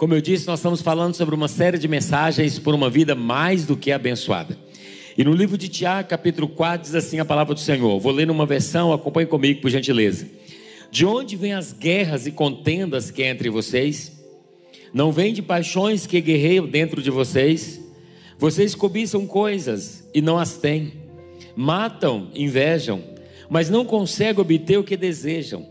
como eu disse, nós estamos falando sobre uma série de mensagens por uma vida mais do que abençoada. E no livro de Tiago, capítulo 4, diz assim a palavra do Senhor. Vou ler numa versão, acompanhe comigo, por gentileza. De onde vêm as guerras e contendas que é entre vocês? Não vem de paixões que guerreiam dentro de vocês? Vocês cobiçam coisas e não as têm. Matam, invejam, mas não conseguem obter o que desejam.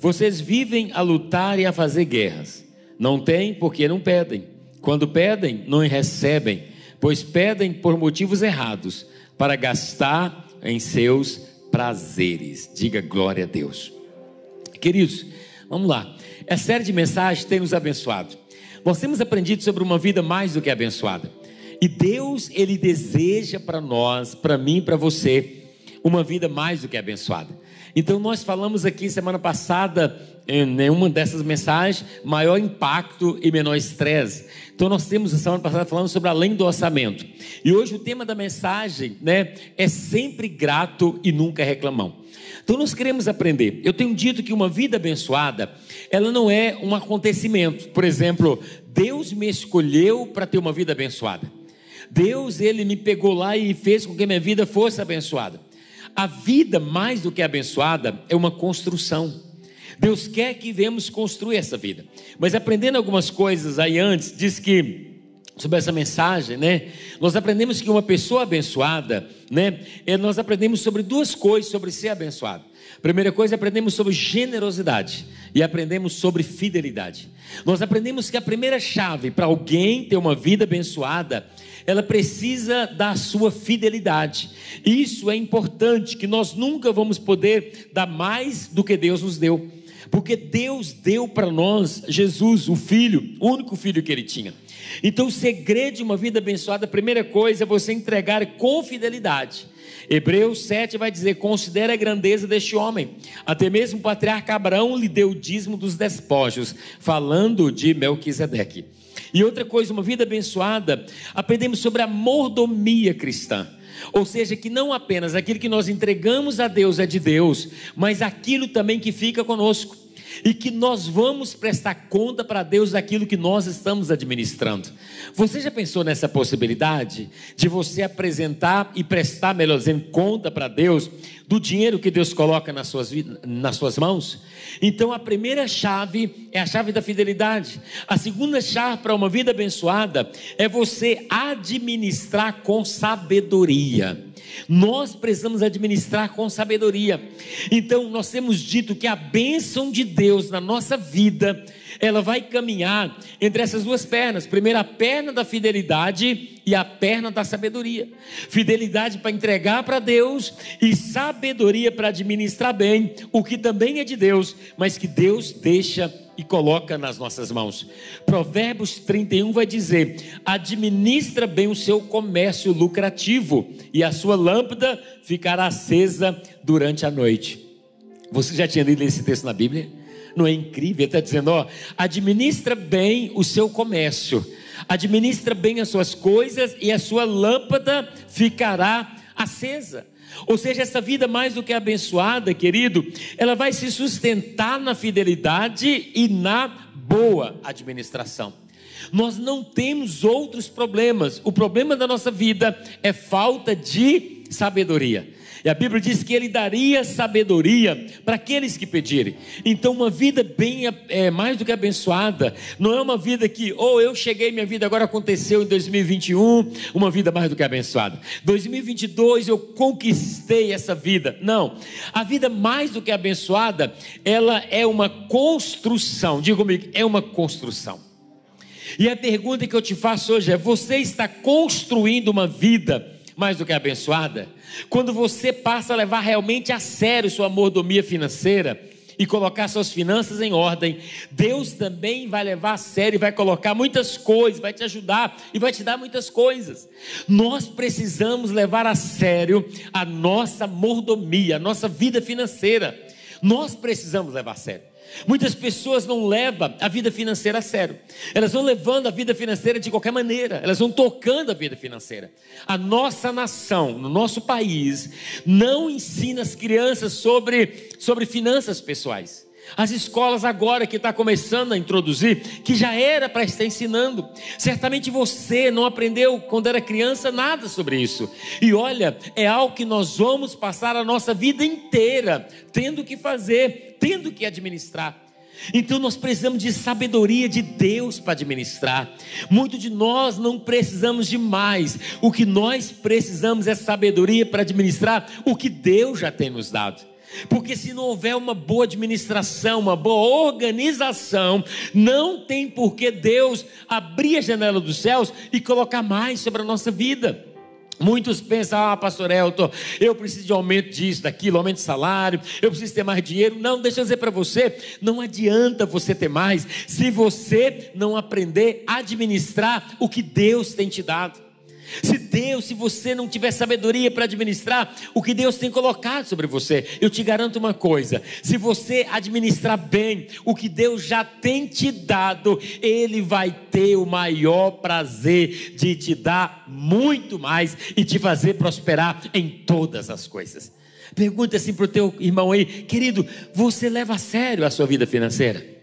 Vocês vivem a lutar e a fazer guerras. Não têm porque não pedem. Quando pedem, não recebem, pois pedem por motivos errados, para gastar em seus prazeres. Diga glória a Deus. Queridos, vamos lá. Essa série de mensagens tem nos abençoado. Nós temos aprendido sobre uma vida mais do que abençoada. E Deus, Ele deseja para nós, para mim, para você, uma vida mais do que abençoada. Então, nós falamos aqui semana passada, em nenhuma dessas mensagens, maior impacto e menor estresse. Então, nós temos semana passada falando sobre além do orçamento. E hoje o tema da mensagem né, é sempre grato e nunca reclamão. Então, nós queremos aprender. Eu tenho dito que uma vida abençoada, ela não é um acontecimento. Por exemplo, Deus me escolheu para ter uma vida abençoada. Deus, ele me pegou lá e fez com que minha vida fosse abençoada. A vida, mais do que abençoada, é uma construção. Deus quer que venhamos construir essa vida. Mas aprendendo algumas coisas aí antes, diz que sobre essa mensagem, né? Nós aprendemos que uma pessoa abençoada, né? É, nós aprendemos sobre duas coisas sobre ser abençoado. Primeira coisa, aprendemos sobre generosidade e aprendemos sobre fidelidade. Nós aprendemos que a primeira chave para alguém ter uma vida abençoada ela precisa da sua fidelidade. Isso é importante, que nós nunca vamos poder dar mais do que Deus nos deu. Porque Deus deu para nós Jesus, o Filho, o único filho que ele tinha. Então, o segredo de uma vida abençoada, a primeira coisa é você entregar com fidelidade. Hebreus 7 vai dizer: considera a grandeza deste homem. Até mesmo o patriarca Abraão lhe deu o dízimo dos despojos, falando de Melquisedeque. E outra coisa, uma vida abençoada, aprendemos sobre a mordomia cristã. Ou seja, que não apenas aquilo que nós entregamos a Deus é de Deus, mas aquilo também que fica conosco e que nós vamos prestar conta para Deus daquilo que nós estamos administrando. Você já pensou nessa possibilidade de você apresentar e prestar, melhor dizendo, conta para Deus do dinheiro que Deus coloca nas suas, nas suas mãos? Então a primeira chave é a chave da fidelidade. A segunda chave para uma vida abençoada é você administrar com sabedoria. Nós precisamos administrar com sabedoria. Então, nós temos dito que a bênção de Deus na nossa vida, ela vai caminhar entre essas duas pernas. Primeiro, a perna da fidelidade e a perna da sabedoria. Fidelidade para entregar para Deus e sabedoria para administrar bem o que também é de Deus, mas que Deus deixa e coloca nas nossas mãos. Provérbios 31 vai dizer: administra bem o seu comércio lucrativo, e a sua lâmpada ficará acesa durante a noite. Você já tinha lido esse texto na Bíblia? Não é incrível? Ele está dizendo: ó, administra bem o seu comércio, administra bem as suas coisas, e a sua lâmpada ficará acesa. Ou seja, essa vida mais do que abençoada, querido, ela vai se sustentar na fidelidade e na boa administração. Nós não temos outros problemas. O problema da nossa vida é falta de sabedoria. E a Bíblia diz que ele daria sabedoria para aqueles que pedirem. Então, uma vida bem é, mais do que abençoada, não é uma vida que, ou oh, eu cheguei, minha vida agora aconteceu em 2021, uma vida mais do que abençoada. 2022 eu conquistei essa vida. Não. A vida mais do que abençoada, ela é uma construção. Diga comigo, é uma construção. E a pergunta que eu te faço hoje é: você está construindo uma vida? Mais do que abençoada, quando você passa a levar realmente a sério sua mordomia financeira, e colocar suas finanças em ordem, Deus também vai levar a sério e vai colocar muitas coisas, vai te ajudar e vai te dar muitas coisas. Nós precisamos levar a sério a nossa mordomia, a nossa vida financeira. Nós precisamos levar a sério. Muitas pessoas não levam a vida financeira a sério. Elas vão levando a vida financeira de qualquer maneira. Elas vão tocando a vida financeira. A nossa nação, no nosso país, não ensina as crianças sobre, sobre finanças pessoais. As escolas agora que está começando a introduzir, que já era para estar ensinando. Certamente você não aprendeu quando era criança nada sobre isso. E olha, é algo que nós vamos passar a nossa vida inteira tendo que fazer, tendo que administrar. Então nós precisamos de sabedoria de Deus para administrar. Muito de nós não precisamos de mais. O que nós precisamos é sabedoria para administrar o que Deus já tem nos dado. Porque se não houver uma boa administração, uma boa organização, não tem por que Deus abrir a janela dos céus e colocar mais sobre a nossa vida. Muitos pensam, ah, pastor Elton, eu preciso de aumento disso, daquilo, aumento de salário, eu preciso ter mais dinheiro. Não, deixa eu dizer para você, não adianta você ter mais se você não aprender a administrar o que Deus tem te dado. Se Deus, se você não tiver sabedoria para administrar o que Deus tem colocado sobre você, eu te garanto uma coisa: se você administrar bem o que Deus já tem te dado, Ele vai ter o maior prazer de te dar muito mais e te fazer prosperar em todas as coisas. Pergunta assim para o teu irmão aí, querido, você leva a sério a sua vida financeira?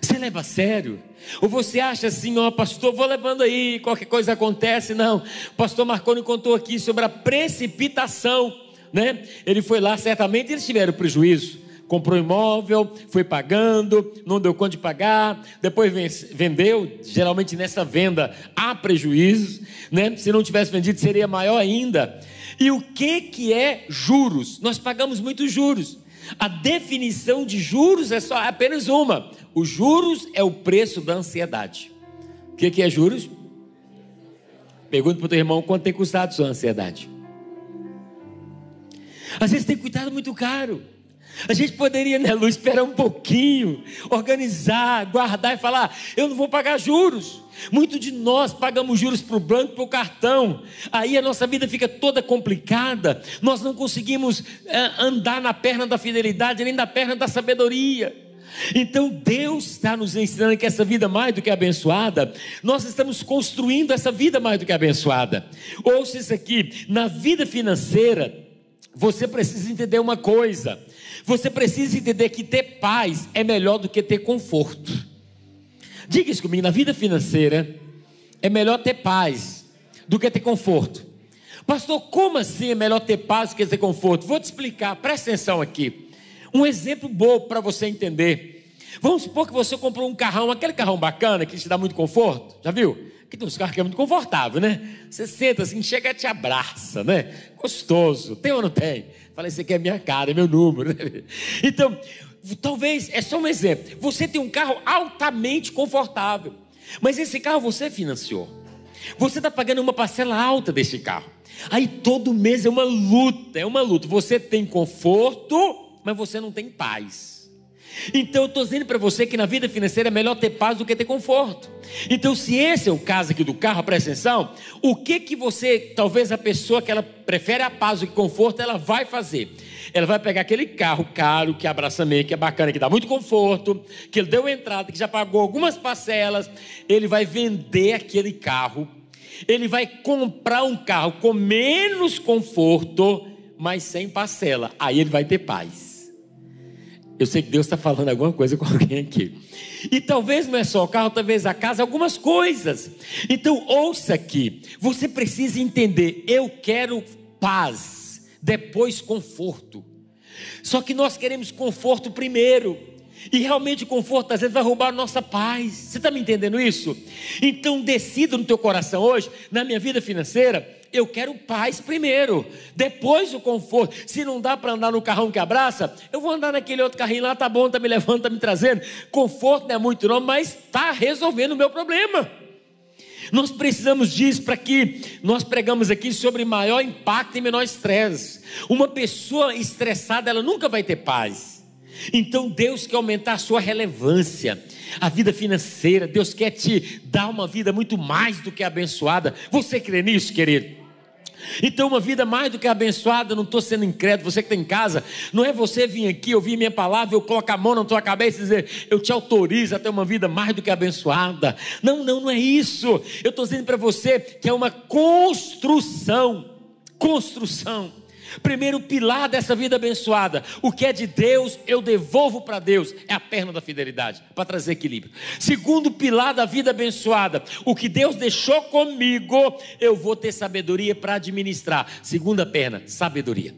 Você leva a sério? Ou você acha assim, ó, pastor, vou levando aí, qualquer coisa acontece? Não. O pastor Marconi contou aqui sobre a precipitação, né? Ele foi lá, certamente eles tiveram prejuízo. Comprou imóvel, foi pagando, não deu conta de pagar, depois vendeu. Geralmente nessa venda há prejuízos, né? Se não tivesse vendido seria maior ainda. E o que que é juros? Nós pagamos muitos juros. A definição de juros é só apenas uma: os juros é o preço da ansiedade. O que, que é juros? Pergunta para o teu irmão quanto tem custado sua ansiedade. Às vezes tem cuidado muito caro. A gente poderia, né, Lu, esperar um pouquinho, organizar, guardar e falar: eu não vou pagar juros. Muito de nós pagamos juros para o banco, para o cartão. Aí a nossa vida fica toda complicada. Nós não conseguimos é, andar na perna da fidelidade, nem na perna da sabedoria. Então Deus está nos ensinando que essa vida mais do que abençoada, nós estamos construindo essa vida mais do que abençoada. Ouça isso aqui: na vida financeira, você precisa entender uma coisa. Você precisa entender que ter paz é melhor do que ter conforto. Diga isso comigo: na vida financeira, é melhor ter paz do que ter conforto. Pastor, como assim é melhor ter paz do que ter conforto? Vou te explicar, presta atenção aqui. Um exemplo bom para você entender. Vamos supor que você comprou um carrão, aquele carrão bacana que te dá muito conforto. Já viu? Que tem uns carros que é muito confortável, né? Você senta assim, chega e te abraça, né? Gostoso. Tem ou não tem? Falei, esse aqui é minha cara, é meu número. Então, talvez, é só um exemplo. Você tem um carro altamente confortável, mas esse carro você financiou. Você está pagando uma parcela alta desse carro. Aí todo mês é uma luta, é uma luta. Você tem conforto, mas você não tem paz. Então eu estou dizendo para você que na vida financeira é melhor ter paz do que ter conforto. Então, se esse é o caso aqui do carro, presta atenção, o que que você, talvez a pessoa que ela prefere a paz do que conforto, ela vai fazer? Ela vai pegar aquele carro caro, que abraça meio, que é bacana, que dá muito conforto, que ele deu entrada, que já pagou algumas parcelas, ele vai vender aquele carro, ele vai comprar um carro com menos conforto, mas sem parcela. Aí ele vai ter paz. Eu sei que Deus está falando alguma coisa com alguém aqui. E talvez não é só o carro, talvez a casa, algumas coisas. Então ouça aqui. Você precisa entender. Eu quero paz, depois conforto. Só que nós queremos conforto primeiro. E realmente o conforto às vezes vai roubar a nossa paz. Você está me entendendo isso? Então decida no teu coração hoje, na minha vida financeira, eu quero paz primeiro, depois o conforto. Se não dá para andar no carrão que abraça, eu vou andar naquele outro carrinho lá, tá bom, tá me levando, tá me trazendo. Conforto não é muito não, mas está resolvendo o meu problema. Nós precisamos disso para que nós pregamos aqui sobre maior impacto e menor estresse. Uma pessoa estressada, ela nunca vai ter paz. Então Deus quer aumentar a sua relevância, a vida financeira. Deus quer te dar uma vida muito mais do que abençoada. Você crê nisso, querido? Então, uma vida mais do que abençoada, não estou sendo incrédulo, você que está em casa, não é você vir aqui, ouvir minha palavra, eu colocar a mão na tua cabeça e dizer, eu te autorizo a ter uma vida mais do que abençoada. Não, não, não é isso. Eu estou dizendo para você que é uma construção. Construção. Primeiro pilar dessa vida abençoada, o que é de Deus, eu devolvo para Deus, é a perna da fidelidade, para trazer equilíbrio. Segundo pilar da vida abençoada, o que Deus deixou comigo, eu vou ter sabedoria para administrar. Segunda perna, sabedoria.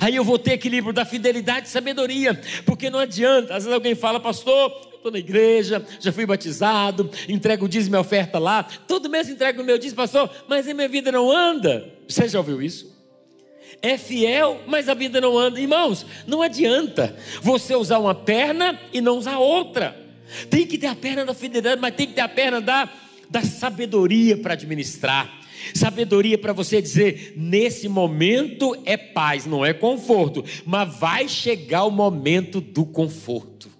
Aí eu vou ter equilíbrio da fidelidade e sabedoria, porque não adianta, às vezes alguém fala, pastor, estou na igreja, já fui batizado, entrego o dízimo e oferta lá, todo mês entrego o meu dízimo, pastor, mas a minha vida não anda. Você já ouviu isso? É fiel, mas a vida não anda. Irmãos, não adianta você usar uma perna e não usar outra. Tem que ter a perna da fidelidade, mas tem que ter a perna da, da sabedoria para administrar. Sabedoria para você dizer: nesse momento é paz, não é conforto, mas vai chegar o momento do conforto.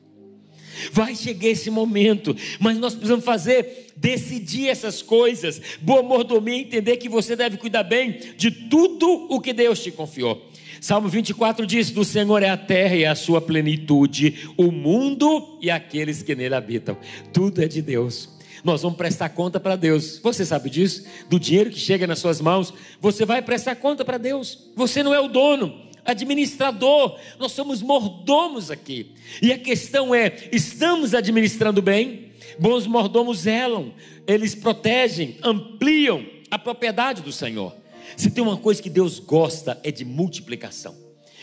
Vai chegar esse momento, mas nós precisamos fazer, decidir essas coisas. Boa mordomia entender que você deve cuidar bem de tudo o que Deus te confiou. Salmo 24 diz: Do Senhor é a terra e a sua plenitude, o mundo e aqueles que nele habitam. Tudo é de Deus. Nós vamos prestar conta para Deus. Você sabe disso? Do dinheiro que chega nas suas mãos, você vai prestar conta para Deus. Você não é o dono administrador, nós somos mordomos aqui. E a questão é: estamos administrando bem? Bons mordomos zelam, eles protegem, ampliam a propriedade do Senhor. Se tem uma coisa que Deus gosta é de multiplicação.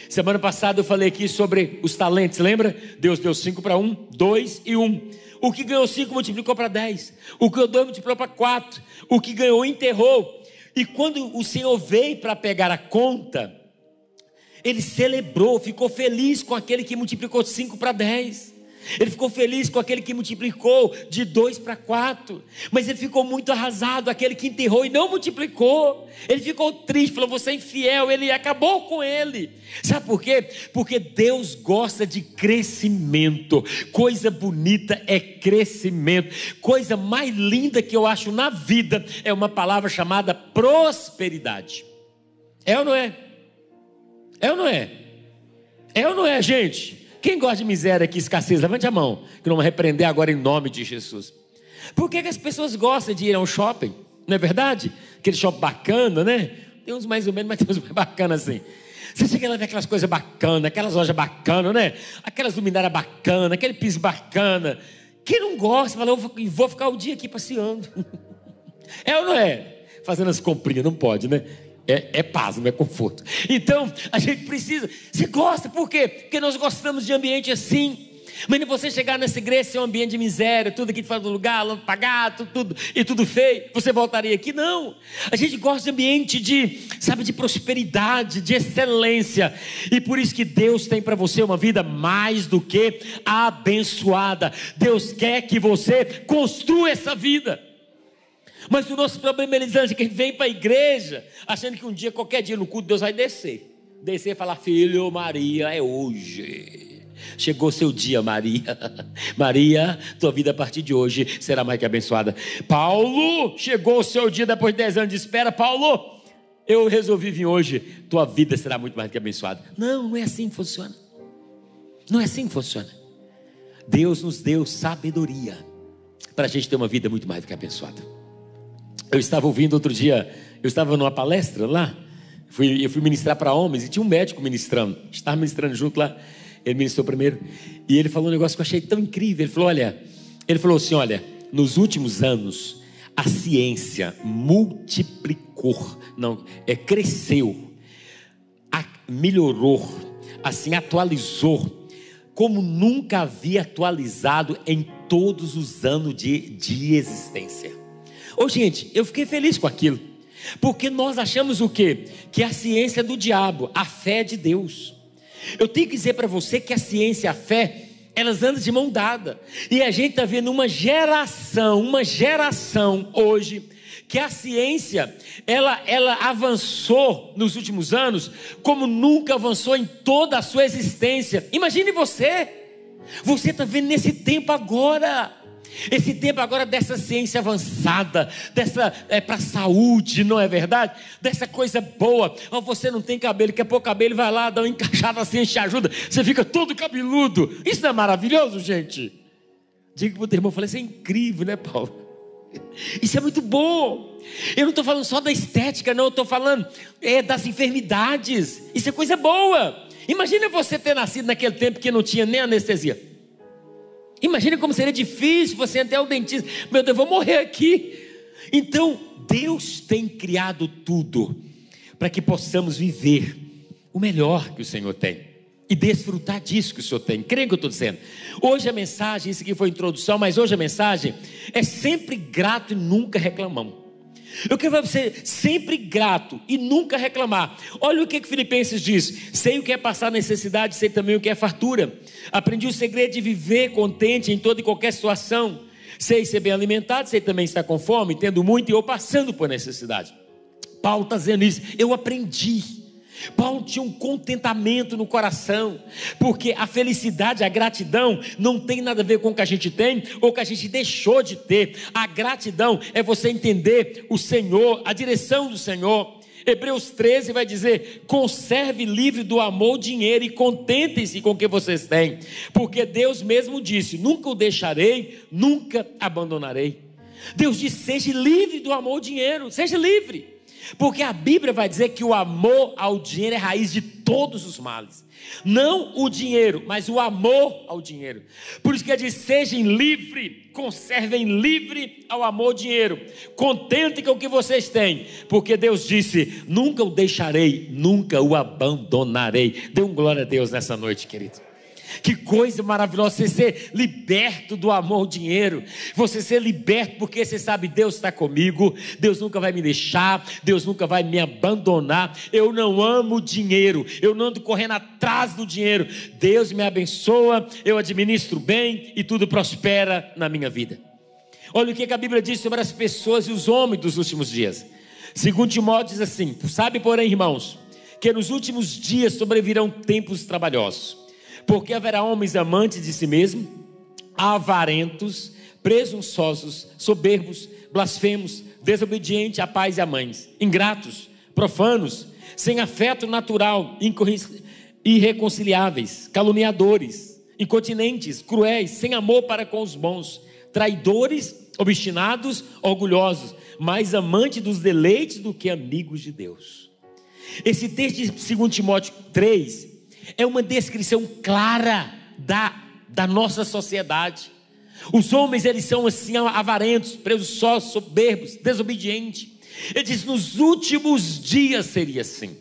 Semana passada eu falei aqui sobre os talentos, lembra? Deus deu cinco para um, dois e um. O que ganhou cinco multiplicou para dez. O que ganhou multiplicou para quatro. O que ganhou enterrou. E quando o Senhor veio para pegar a conta, ele celebrou, ficou feliz com aquele que multiplicou cinco para dez. Ele ficou feliz com aquele que multiplicou de dois para quatro. Mas ele ficou muito arrasado, aquele que enterrou e não multiplicou. Ele ficou triste, falou: Você é infiel. Ele acabou com ele. Sabe por quê? Porque Deus gosta de crescimento. Coisa bonita é crescimento. Coisa mais linda que eu acho na vida é uma palavra chamada prosperidade. É ou não é? É ou não é? É ou não é, gente? Quem gosta de miséria aqui, escassez, levante a mão, que não vai repreender agora em nome de Jesus. Por que, que as pessoas gostam de ir a um shopping? Não é verdade? Aquele shopping bacana, né? Tem uns mais ou menos, mas tem uns mais bacanas assim. Você chega lá e vê aquelas coisas bacanas, aquelas lojas bacanas, né? Aquelas luminárias bacanas, aquele piso bacana. Quem não gosta, fala, eu vou ficar o dia aqui passeando. É ou não é? Fazendo as comprinhas, não pode, né? É, é, paz, não é conforto. Então, a gente precisa. Você gosta, por quê? Porque nós gostamos de ambiente assim. Mas você chegar nessa igreja, ser um ambiente de miséria, tudo aqui fora do lugar, tudo, tudo, e tudo feio, você voltaria aqui? Não. A gente gosta de ambiente de, sabe, de prosperidade, de excelência. E por isso que Deus tem para você uma vida mais do que abençoada. Deus quer que você construa essa vida. Mas o nosso problema, é que a gente vem para a igreja achando que um dia, qualquer dia no culto, Deus vai descer. Descer e falar: Filho, Maria, é hoje. Chegou seu dia, Maria. Maria, tua vida a partir de hoje será mais que abençoada. Paulo, chegou o seu dia depois de 10 anos de espera. Paulo, eu resolvi vir hoje. Tua vida será muito mais que abençoada. Não, não é assim que funciona. Não é assim que funciona. Deus nos deu sabedoria para a gente ter uma vida muito mais do que abençoada. Eu estava ouvindo outro dia, eu estava numa palestra lá, fui, eu fui ministrar para homens e tinha um médico ministrando, estava ministrando junto lá, ele ministrou primeiro, e ele falou um negócio que eu achei tão incrível. Ele falou: Olha, ele falou assim: Olha, nos últimos anos, a ciência multiplicou, não, é, cresceu, a, melhorou, assim, atualizou, como nunca havia atualizado em todos os anos de, de existência. Ô, gente, eu fiquei feliz com aquilo. Porque nós achamos o quê? Que a ciência é do diabo, a fé é de Deus. Eu tenho que dizer para você que a ciência e a fé, elas andam de mão dada. E a gente está vendo uma geração, uma geração hoje, que a ciência ela, ela avançou nos últimos anos como nunca avançou em toda a sua existência. Imagine você, você está vendo nesse tempo agora. Esse tempo agora dessa ciência avançada, dessa é para saúde, não é verdade? Dessa coisa boa. Oh, você não tem cabelo, quer pôr cabelo, vai lá, dá uma encaixada assim, te ajuda. Você fica todo cabeludo. Isso não é maravilhoso, gente? Diga para o teu irmão, falei, isso é incrível, né, Paulo? Isso é muito bom. Eu não estou falando só da estética, não, eu estou falando é, das enfermidades. Isso é coisa boa. Imagina você ter nascido naquele tempo que não tinha nem anestesia. Imagina como seria difícil você até o dentista. Meu Deus, eu vou morrer aqui. Então, Deus tem criado tudo para que possamos viver o melhor que o Senhor tem e desfrutar disso que o Senhor tem. Creio que eu estou dizendo. Hoje a mensagem, isso aqui foi introdução, mas hoje a mensagem é sempre grato e nunca reclamamos. Eu quero você sempre grato e nunca reclamar. Olha o que, que Filipenses diz: sei o que é passar necessidade, sei também o que é fartura. Aprendi o segredo de viver contente em toda e qualquer situação. Sei ser bem alimentado, sei também estar com fome, tendo muito e ou passando por necessidade. Paulo está dizendo isso. Eu aprendi. Paulo tinha um contentamento no coração, porque a felicidade, a gratidão, não tem nada a ver com o que a gente tem ou que a gente deixou de ter. A gratidão é você entender o Senhor, a direção do Senhor. Hebreus 13 vai dizer: conserve livre do amor o dinheiro e contentem-se com o que vocês têm, porque Deus mesmo disse: nunca o deixarei, nunca abandonarei. Deus disse: seja livre do amor o dinheiro, seja livre. Porque a Bíblia vai dizer que o amor ao dinheiro é raiz de todos os males. Não o dinheiro, mas o amor ao dinheiro. Por isso que ele diz: sejam livre, conservem livre ao amor ao dinheiro. Contentem com o que vocês têm, porque Deus disse: nunca o deixarei, nunca o abandonarei. Dê um glória a Deus nessa noite, querido. Que coisa maravilhosa você ser liberto do amor ao dinheiro. Você ser liberto porque você sabe Deus está comigo, Deus nunca vai me deixar, Deus nunca vai me abandonar. Eu não amo dinheiro, eu não ando correndo atrás do dinheiro. Deus me abençoa, eu administro bem e tudo prospera na minha vida. Olha o que a Bíblia diz sobre as pessoas e os homens dos últimos dias. Segundo Timóteo diz assim: Sabe, porém, irmãos, que nos últimos dias sobrevirão tempos trabalhosos porque haverá homens amantes de si mesmo, avarentos, presunçosos, soberbos, blasfemos, desobedientes a pais e a mães, ingratos, profanos, sem afeto natural, irreconciliáveis, caluniadores, incontinentes, cruéis, sem amor para com os bons, traidores, obstinados, orgulhosos, mais amantes dos deleites do que amigos de Deus. Esse texto de 2 Timóteo 3 é uma descrição clara da, da nossa sociedade. Os homens, eles são assim, avarentos, presunçosos, soberbos, desobedientes. Ele diz: nos últimos dias seria assim.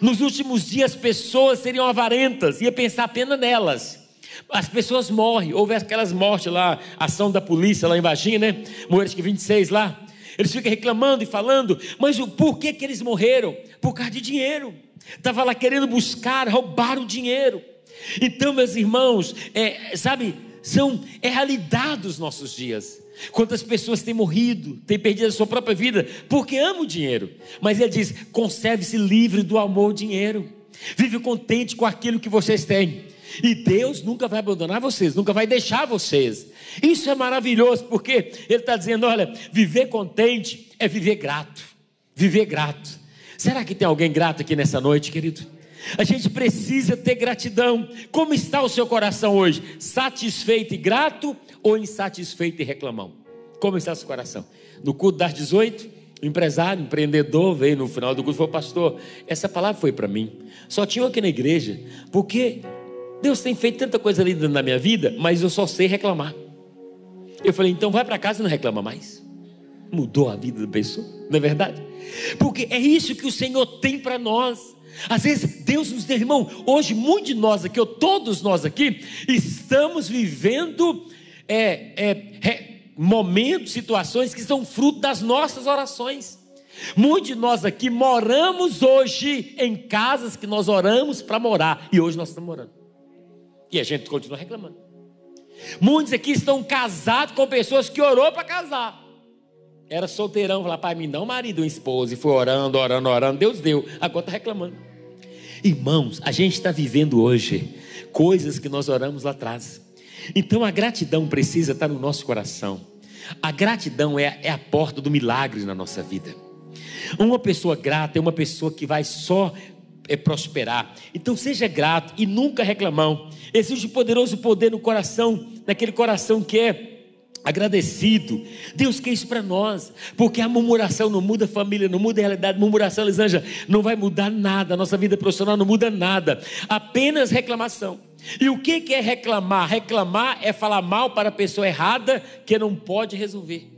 Nos últimos dias, pessoas seriam avarentas, ia pensar apenas nelas. As pessoas morrem, houve aquelas mortes lá, ação da polícia lá em Varginha, né? Morreram que 26 lá. Eles ficam reclamando e falando, mas por que, que eles morreram? Por causa de dinheiro. Estava lá querendo buscar, roubar o dinheiro. Então, meus irmãos, é, sabe, são é realidade dos nossos dias. Quantas pessoas têm morrido, têm perdido a sua própria vida porque amam o dinheiro. Mas ele diz: conserve-se livre do amor ao dinheiro. Vive contente com aquilo que vocês têm. E Deus nunca vai abandonar vocês, nunca vai deixar vocês. Isso é maravilhoso, porque Ele está dizendo: olha, viver contente é viver grato. Viver grato. Será que tem alguém grato aqui nessa noite, querido? A gente precisa ter gratidão. Como está o seu coração hoje? Satisfeito e grato ou insatisfeito e reclamão? Como está o seu coração? No culto das 18, o empresário, empreendedor, veio no final do culto e falou: Pastor, essa palavra foi para mim. Só tinha aqui na igreja, porque Deus tem feito tanta coisa linda na minha vida, mas eu só sei reclamar. Eu falei: Então vai para casa e não reclama mais. Mudou a vida da pessoa, não é verdade? porque é isso que o Senhor tem para nós. Às vezes Deus nos deu, irmão, hoje muitos de nós aqui, ou todos nós aqui, estamos vivendo é, é, momentos, situações que são fruto das nossas orações. Muitos de nós aqui moramos hoje em casas que nós oramos para morar, e hoje nós estamos morando. E a gente continua reclamando. Muitos aqui estão casados com pessoas que orou para casar. Era solteirão, pai, me dá um marido, esposa, e foi orando, orando, orando, Deus deu, agora está reclamando. Irmãos, a gente está vivendo hoje coisas que nós oramos lá atrás. Então a gratidão precisa estar no nosso coração. A gratidão é, é a porta do milagre na nossa vida. Uma pessoa grata é uma pessoa que vai só é, prosperar. Então seja grato e nunca reclamão. Existe poderoso poder no coração, naquele coração que é agradecido. Deus quer isso para nós, porque a murmuração não muda a família, não muda a realidade. Murmuração, Elisângela, não vai mudar nada. Nossa vida profissional não muda nada, apenas reclamação. E o que é reclamar? Reclamar é falar mal para a pessoa errada que não pode resolver.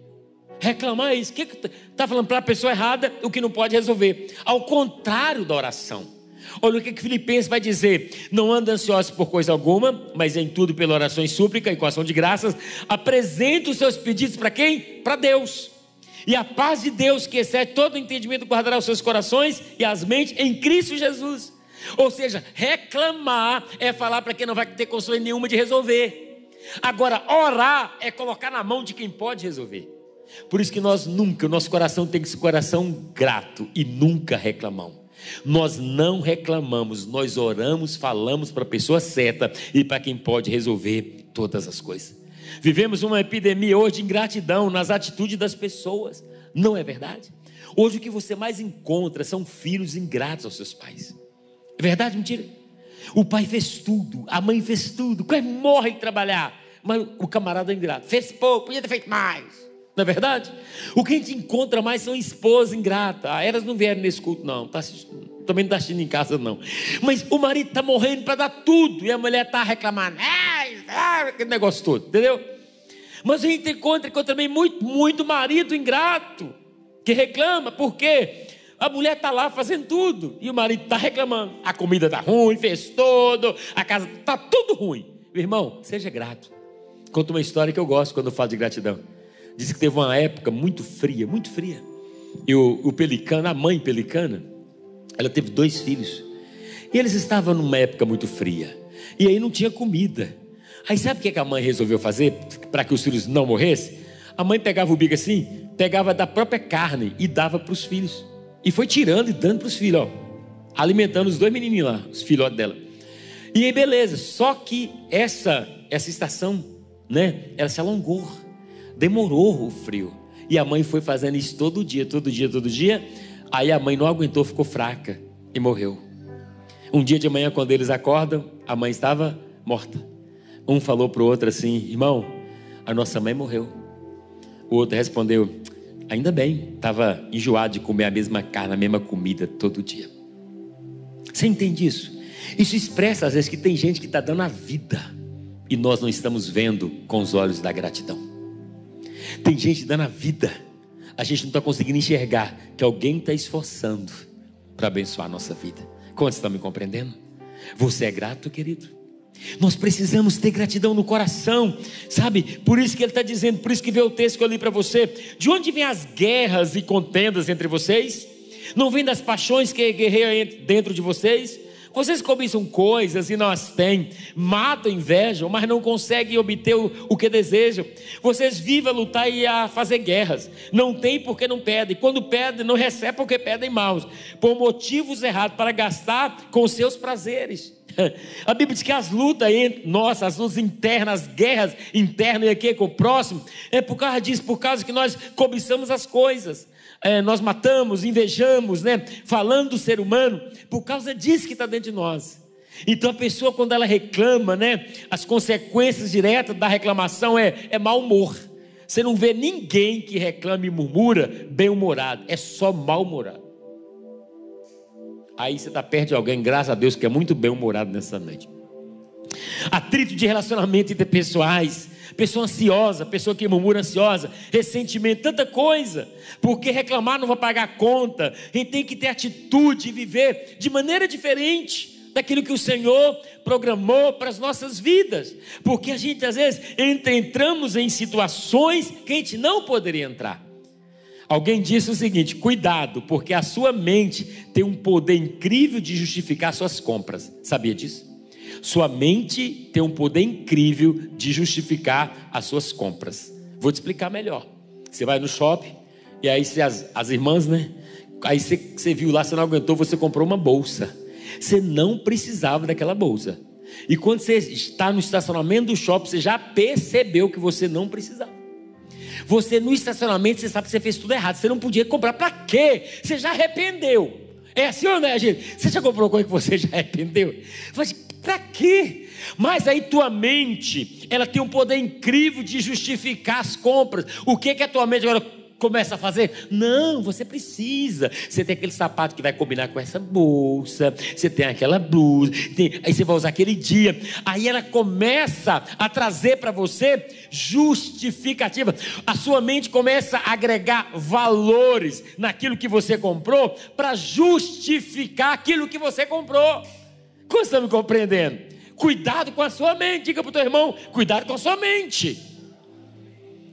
Reclamar é isso. Está falando para a pessoa errada o que não pode resolver? Ao contrário da oração. Olha o que, que Filipenses vai dizer: não anda ansioso por coisa alguma, mas em tudo pela oração e súplica e com ação de graças, apresente os seus pedidos para quem? Para Deus. E a paz de Deus, que excede todo entendimento, guardará os seus corações e as mentes em Cristo Jesus. Ou seja, reclamar é falar para quem não vai ter condições nenhuma de resolver. Agora, orar é colocar na mão de quem pode resolver. Por isso que nós nunca, o nosso coração tem que ser coração grato e nunca reclamão. Nós não reclamamos, nós oramos, falamos para a pessoa certa e para quem pode resolver todas as coisas. Vivemos uma epidemia hoje de ingratidão nas atitudes das pessoas, não é verdade? Hoje o que você mais encontra são filhos ingratos aos seus pais. É verdade, mentira? O pai fez tudo, a mãe fez tudo, quase morre de trabalhar, mas o camarada é ingrato, fez pouco, podia ter feito mais. Não é verdade? O que a gente encontra mais são esposas ingratas. Ah, elas não vieram nesse culto, não. Tá também não está assistindo em casa, não. Mas o marido está morrendo para dar tudo. E a mulher está reclamando. É, aquele negócio todo, entendeu? Mas a gente encontra, encontra também muito, muito marido ingrato. Que reclama, porque a mulher está lá fazendo tudo. E o marido está reclamando. A comida está ruim, fez todo. A casa está tudo ruim. Meu irmão, seja grato. Conta uma história que eu gosto quando eu falo de gratidão. Diz que teve uma época muito fria, muito fria. E o, o pelicano, a mãe pelicana, ela teve dois filhos. E eles estavam numa época muito fria. E aí não tinha comida. Aí sabe o que a mãe resolveu fazer para que os filhos não morressem? A mãe pegava o bico assim, pegava da própria carne e dava para os filhos. E foi tirando e dando para os filhos, ó, alimentando os dois menininhos lá, os filhotes dela. E aí beleza, só que essa essa estação, né, ela se alongou. Demorou o frio. E a mãe foi fazendo isso todo dia, todo dia, todo dia. Aí a mãe não aguentou, ficou fraca e morreu. Um dia de manhã, quando eles acordam, a mãe estava morta. Um falou para o outro assim: Irmão, a nossa mãe morreu. O outro respondeu: Ainda bem, estava enjoado de comer a mesma carne, a mesma comida todo dia. Você entende isso? Isso expressa às vezes que tem gente que está dando a vida e nós não estamos vendo com os olhos da gratidão. Tem gente dando a vida. A gente não está conseguindo enxergar que alguém está esforçando para abençoar a nossa vida. Quantos estão me compreendendo? Você é grato, querido? Nós precisamos ter gratidão no coração, sabe? Por isso que ele está dizendo, por isso que veio o texto que eu li para você. De onde vêm as guerras e contendas entre vocês? Não vem das paixões que guerreiam dentro de vocês? Vocês cobiçam coisas e não as têm, matam, invejam, mas não conseguem obter o, o que desejam. Vocês vivem a lutar e a fazer guerras. Não tem porque não pedem. Quando pedem, não recebem porque pedem maus, por motivos errados, para gastar com seus prazeres. A Bíblia diz que as lutas entre nós, as lutas internas, as guerras internas aqui com o próximo, é por causa disso, por causa que nós cobiçamos as coisas é, nós matamos, invejamos, né? Falando do ser humano, por causa disso que está dentro de nós. Então a pessoa, quando ela reclama, né? As consequências diretas da reclamação é, é mau humor. Você não vê ninguém que reclama e murmura bem-humorado, é só mal-humorado. Aí você está perto de alguém, graças a Deus, que é muito bem-humorado nessa noite. Atrito de relacionamento interpessoais, pessoa ansiosa, pessoa que murmura ansiosa, ressentimento, tanta coisa, porque reclamar não vai pagar a conta, a gente tem que ter atitude e viver de maneira diferente daquilo que o Senhor programou para as nossas vidas, porque a gente às vezes entra, entramos em situações que a gente não poderia entrar. Alguém disse o seguinte: cuidado, porque a sua mente tem um poder incrível de justificar suas compras. Sabia disso? Sua mente tem um poder incrível de justificar as suas compras. Vou te explicar melhor. Você vai no shopping, E aí as, as irmãs, né? Aí você, você viu lá, você não aguentou, você comprou uma bolsa. Você não precisava daquela bolsa. E quando você está no estacionamento do shopping, você já percebeu que você não precisava. Você no estacionamento, você sabe que você fez tudo errado. Você não podia comprar. Para quê? Você já arrependeu. É assim ou não é, gente? Você já comprou coisa que você já arrependeu? Mas para quê? Mas aí tua mente, ela tem um poder incrível de justificar as compras. O que que a tua mente agora começa a fazer? Não, você precisa. Você tem aquele sapato que vai combinar com essa bolsa, você tem aquela blusa, tem, aí você vai usar aquele dia. Aí ela começa a trazer para você justificativa. A sua mente começa a agregar valores naquilo que você comprou para justificar aquilo que você comprou. Como estão me compreendendo? Cuidado com a sua mente. Diga para o teu irmão: cuidado com a sua mente.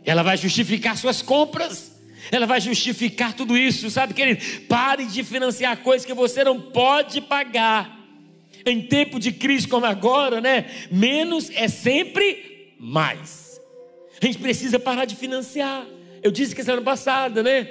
Ela vai justificar suas compras ela vai justificar tudo isso, sabe, querido? Pare de financiar coisas que você não pode pagar. Em tempo de crise como agora, né? Menos é sempre mais. A gente precisa parar de financiar. Eu disse que semana passada, né?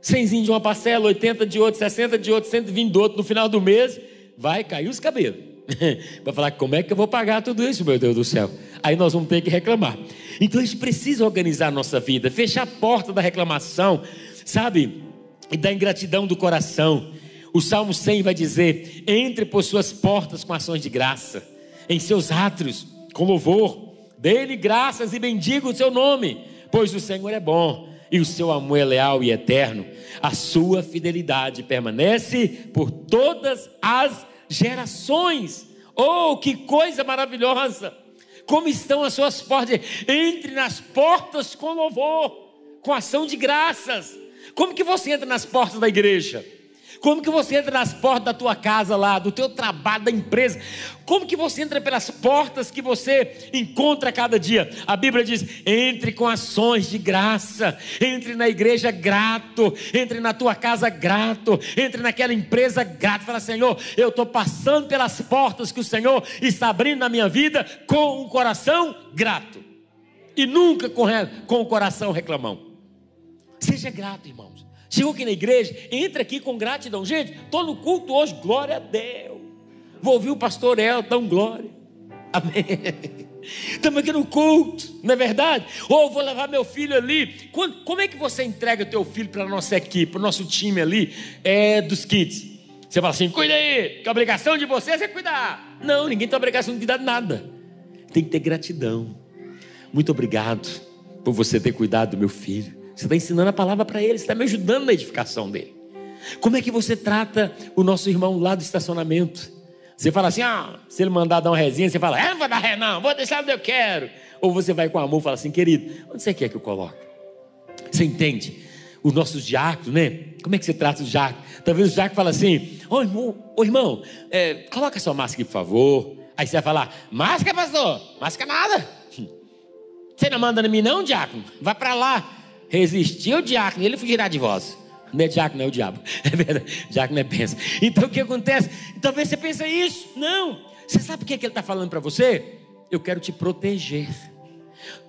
100 de uma parcela, 80 de outro, 60 de outro, 120 do outro. No final do mês, vai cair os cabelos. Para falar como é que eu vou pagar tudo isso, meu Deus do céu. Aí nós vamos ter que reclamar. Então a gente precisa organizar a nossa vida, fechar a porta da reclamação, sabe? E da ingratidão do coração. O Salmo 100 vai dizer: entre por suas portas com ações de graça, em seus átrios com louvor, dê-lhe graças e bendiga o seu nome, pois o Senhor é bom e o seu amor é leal e eterno. A sua fidelidade permanece por todas as gerações. Oh, que coisa maravilhosa! Como estão as suas portas? Entre nas portas com louvor, com ação de graças. Como que você entra nas portas da igreja? Como que você entra nas portas da tua casa lá, do teu trabalho, da empresa? Como que você entra pelas portas que você encontra cada dia? A Bíblia diz: entre com ações de graça, entre na igreja grato, entre na tua casa grato, entre naquela empresa grato. Fala, Senhor, eu estou passando pelas portas que o Senhor está abrindo na minha vida com um coração grato. E nunca com, com o coração reclamão. Seja grato, irmãos. Chegou aqui na igreja, entra aqui com gratidão. Gente, estou no culto hoje, glória a Deus. Vou ouvir o pastor Elton, glória. Amém. Estamos aqui no culto, não é verdade? Ou vou levar meu filho ali. Como é que você entrega o teu filho para a nossa equipe, para o nosso time ali é, dos kids? Você fala assim, cuida aí, que a obrigação de vocês é cuidar. Não, ninguém tem obrigação de cuidar de nada. Tem que ter gratidão. Muito obrigado por você ter cuidado do meu filho. Você está ensinando a palavra para ele, você está me ajudando na edificação dele. Como é que você trata o nosso irmão lá do estacionamento? Você fala assim, ah, se ele mandar dar uma resinha, você fala, é, não vou dar ré não, vou deixar onde eu quero. Ou você vai com amor e fala assim, querido, onde você quer que eu coloque? Você entende? Os nossos diáconos, né? Como é que você trata os diáconos? Talvez o diácono fala assim, ô irmão, ô, irmão é, coloca sua máscara aqui, por favor. Aí você vai falar, máscara, pastor? Máscara nada. Você não manda em mim não, diácono? Vai para lá resistiu o diácono, ele fugirá de vós. Não é diácono, é o diabo. É verdade. Diácono é pensa. Então o que acontece? Talvez você pense isso. Não. Você sabe o que, é que ele está falando para você? Eu quero te proteger.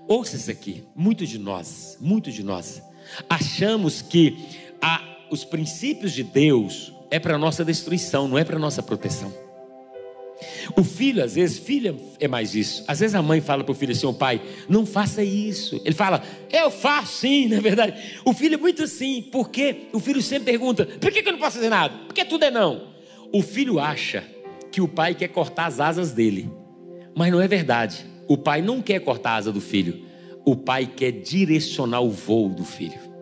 Ouça isso aqui. Muitos de nós, muitos de nós, achamos que a, os princípios de Deus é para nossa destruição, não é para nossa proteção. O filho, às vezes, filha é mais isso. Às vezes a mãe fala para o filho assim: oh, pai, não faça isso. Ele fala, eu faço sim, na é verdade. O filho é muito assim, porque o filho sempre pergunta: por que, que eu não posso fazer nada? Porque tudo é não. O filho acha que o pai quer cortar as asas dele, mas não é verdade. O pai não quer cortar a asa do filho, o pai quer direcionar o voo do filho.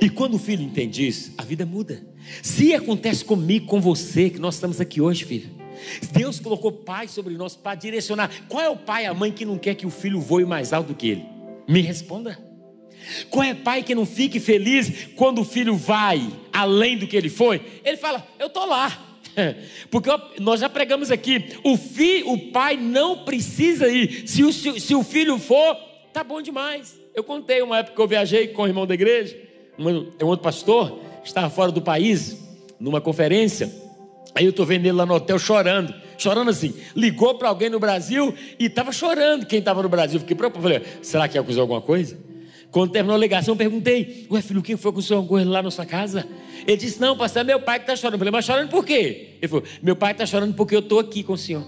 E quando o filho entende isso, a vida muda. Se acontece comigo, com você, que nós estamos aqui hoje, filho, Deus colocou pai sobre nós para direcionar. Qual é o pai, a mãe que não quer que o filho voe mais alto que ele? Me responda. Qual é pai que não fique feliz quando o filho vai além do que ele foi? Ele fala: Eu estou lá. Porque nós já pregamos aqui: o, fi, o pai não precisa ir. Se o, se o filho for, tá bom demais. Eu contei uma época que eu viajei com o irmão da igreja, um, um outro pastor, estava fora do país, numa conferência. Aí eu estou vendo ele lá no hotel chorando, chorando assim. Ligou para alguém no Brasil e estava chorando quem estava no Brasil. Fiquei preocupado. Falei, será que acusou alguma coisa? Quando terminou a ligação, eu perguntei: Ué, filho, o que foi que o senhor ocorreu lá na sua casa? Ele disse: Não, pastor, é meu pai que está chorando. Eu falei: Mas chorando por quê? Ele falou: Meu pai está chorando porque eu estou aqui com o senhor.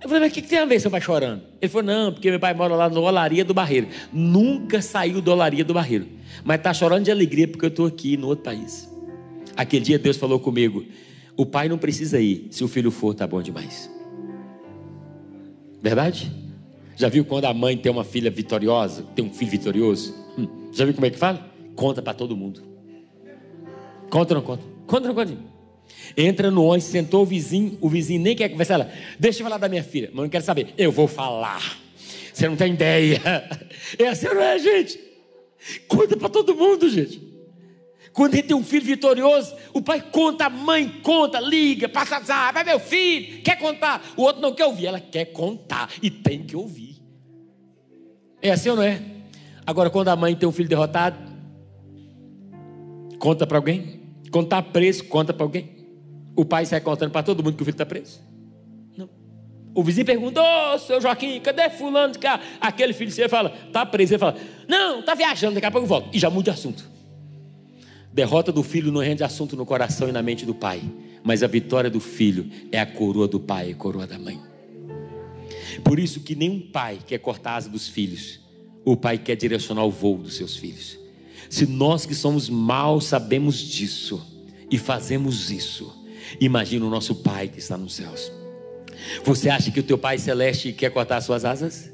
Eu falei: Mas o que, que tem a ver seu pai chorando? Ele falou: Não, porque meu pai mora lá no Olaria do Barreiro. Nunca saiu do Olaria do Barreiro. Mas está chorando de alegria porque eu estou aqui no outro país. Aquele dia Deus falou comigo: O pai não precisa ir. Se o filho for, tá bom demais. Verdade? Já viu quando a mãe tem uma filha vitoriosa, tem um filho vitorioso? Hum, já viu como é que fala? Conta para todo mundo. Conta ou não conta? Conta ou não conta? Entra no ônibus, sentou o vizinho, o vizinho nem quer conversar. Ela, Deixa eu falar da minha filha. Mas não quero saber. Eu vou falar. Você não tem ideia. É assim, não é, gente? Conta para todo mundo, gente. Quando ele tem um filho vitorioso, o pai conta, a mãe conta, liga, passa azar, vai meu filho, quer contar. O outro não quer ouvir, ela quer contar e tem que ouvir. É assim ou não é? Agora, quando a mãe tem um filho derrotado, conta para alguém. Quando está preso, conta para alguém. O pai sai contando para todo mundo que o filho está preso. Não. O vizinho pergunta: Ô, oh, seu Joaquim, cadê Fulano? Aquele filho seu fala: Está preso. Ele fala: Não, está viajando, daqui a pouco eu volto. E já muda de assunto. Derrota do filho não rende assunto no coração e na mente do pai, mas a vitória do filho é a coroa do pai e coroa da mãe. Por isso que nenhum pai quer cortar a asa dos filhos, o pai quer direcionar o voo dos seus filhos. Se nós que somos maus sabemos disso e fazemos isso, imagina o nosso pai que está nos céus. Você acha que o teu pai celeste quer cortar as suas asas?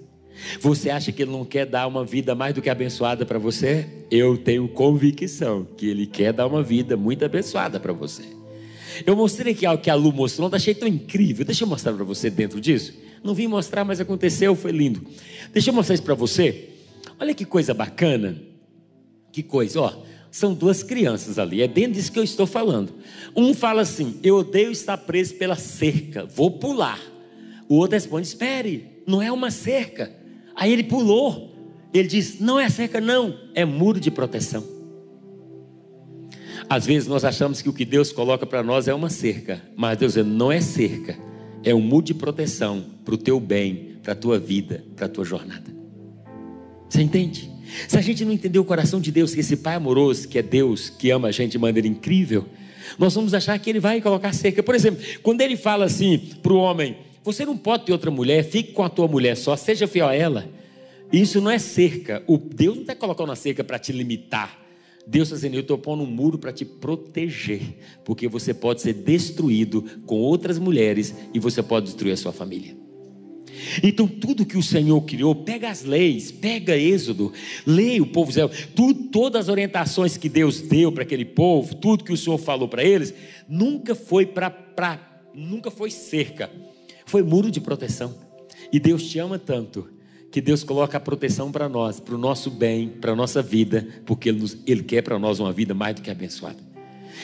Você acha que ele não quer dar uma vida mais do que abençoada para você? Eu tenho convicção que ele quer dar uma vida muito abençoada para você. Eu mostrei aqui algo que a Lu mostrou, achei tão incrível. Deixa eu mostrar para você dentro disso. Não vim mostrar, mas aconteceu, foi lindo. Deixa eu mostrar isso para você. Olha que coisa bacana. Que coisa, ó. São duas crianças ali, é dentro disso que eu estou falando. Um fala assim: Eu odeio estar preso pela cerca, vou pular. O outro responde: Espere, não é uma cerca, Aí ele pulou. Ele diz: Não é cerca, não, é muro de proteção. Às vezes nós achamos que o que Deus coloca para nós é uma cerca, mas Deus Não é cerca, é um muro de proteção para o teu bem, para a tua vida, para a tua jornada. Você entende? Se a gente não entender o coração de Deus, que esse Pai amoroso, que é Deus, que ama a gente de maneira incrível, nós vamos achar que Ele vai colocar cerca. Por exemplo, quando Ele fala assim para o homem: você não pode ter outra mulher, fique com a tua mulher só, seja fiel a ela. Isso não é cerca. O Deus não está colocando a cerca para te limitar. Deus está dizendo: Eu estou pondo um muro para te proteger, porque você pode ser destruído com outras mulheres e você pode destruir a sua família. Então, tudo que o Senhor criou, pega as leis, pega Êxodo, leia o povo Israel, tudo, todas as orientações que Deus deu para aquele povo, tudo que o Senhor falou para eles, nunca foi para, nunca foi cerca foi muro de proteção. E Deus te ama tanto que Deus coloca a proteção para nós, para o nosso bem, para a nossa vida, porque Ele, nos, Ele quer para nós uma vida mais do que abençoada.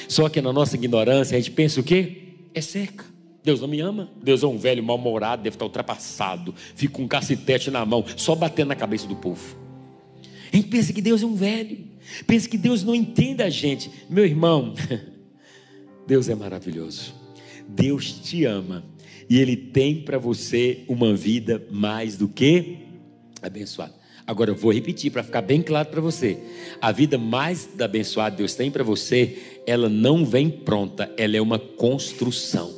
Só que na nossa ignorância a gente pensa o quê? É seca. Deus não me ama. Deus é um velho mal-humorado, deve estar ultrapassado, fica com um cacetete na mão, só batendo na cabeça do povo. A gente pensa que Deus é um velho, pensa que Deus não entende a gente. Meu irmão, Deus é maravilhoso. Deus te ama e Ele tem para você uma vida mais do que abençoada. Agora eu vou repetir para ficar bem claro para você: a vida mais abençoada Deus tem para você, ela não vem pronta, ela é uma construção.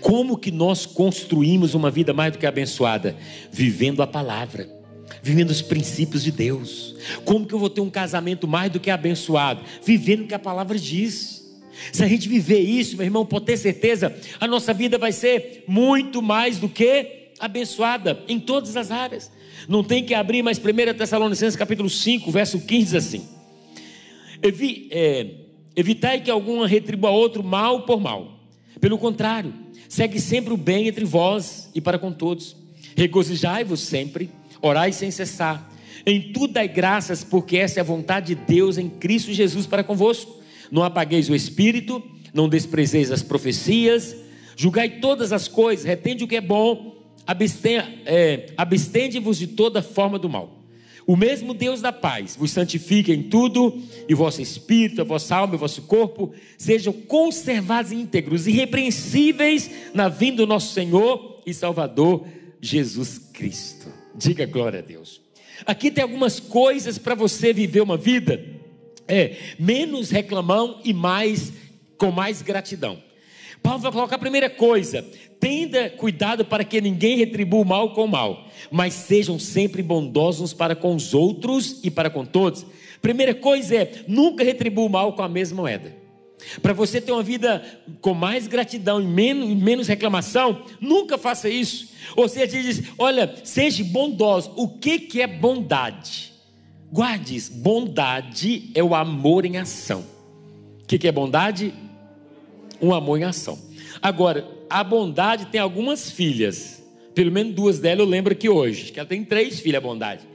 Como que nós construímos uma vida mais do que abençoada? Vivendo a palavra, vivendo os princípios de Deus. Como que eu vou ter um casamento mais do que abençoado? Vivendo o que a palavra diz. Se a gente viver isso, meu irmão, pode ter certeza, a nossa vida vai ser muito mais do que abençoada em todas as áreas. Não tem que abrir mais 1 Tessalonicenses capítulo 5, verso 15 assim. Evi, é, evitai que alguma retribua outro mal por mal. Pelo contrário, segue sempre o bem entre vós e para com todos. Regozijai-vos sempre, orai sem cessar. Em tudo dai graças, porque essa é a vontade de Deus em Cristo Jesus para convosco não apagueis o espírito, não desprezeis as profecias, julgai todas as coisas, retende o que é bom, é, abstende-vos de toda forma do mal. O mesmo Deus da paz vos santifique em tudo, e vosso espírito, a vossa alma e vosso corpo sejam conservados íntegros, irrepreensíveis na vinda do nosso Senhor e Salvador Jesus Cristo. Diga glória a Deus. Aqui tem algumas coisas para você viver uma vida é, menos reclamão e mais com mais gratidão. Paulo vai colocar a primeira coisa: tenda cuidado para que ninguém retribua o mal com o mal, mas sejam sempre bondosos para com os outros e para com todos. Primeira coisa é: nunca retribua o mal com a mesma moeda. Para você ter uma vida com mais gratidão e menos, menos reclamação, nunca faça isso. Ou seja, diz: olha, seja bondoso. O que, que é bondade? Guarde isso: bondade é o amor em ação. O que, que é bondade? Um amor em ação. Agora, a bondade tem algumas filhas, pelo menos duas delas eu lembro aqui hoje, que ela tem três filhas, a bondade.